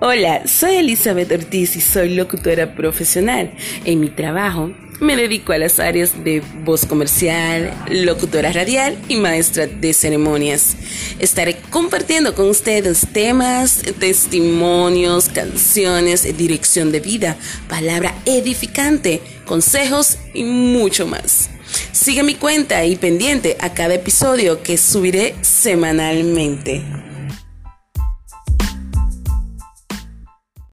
Hola, soy Elizabeth Ortiz y soy locutora profesional. En mi trabajo me dedico a las áreas de voz comercial, locutora radial y maestra de ceremonias. Estaré compartiendo con ustedes temas, testimonios, canciones, dirección de vida, palabra edificante, consejos y mucho más. Sigue mi cuenta y pendiente a cada episodio que subiré semanalmente.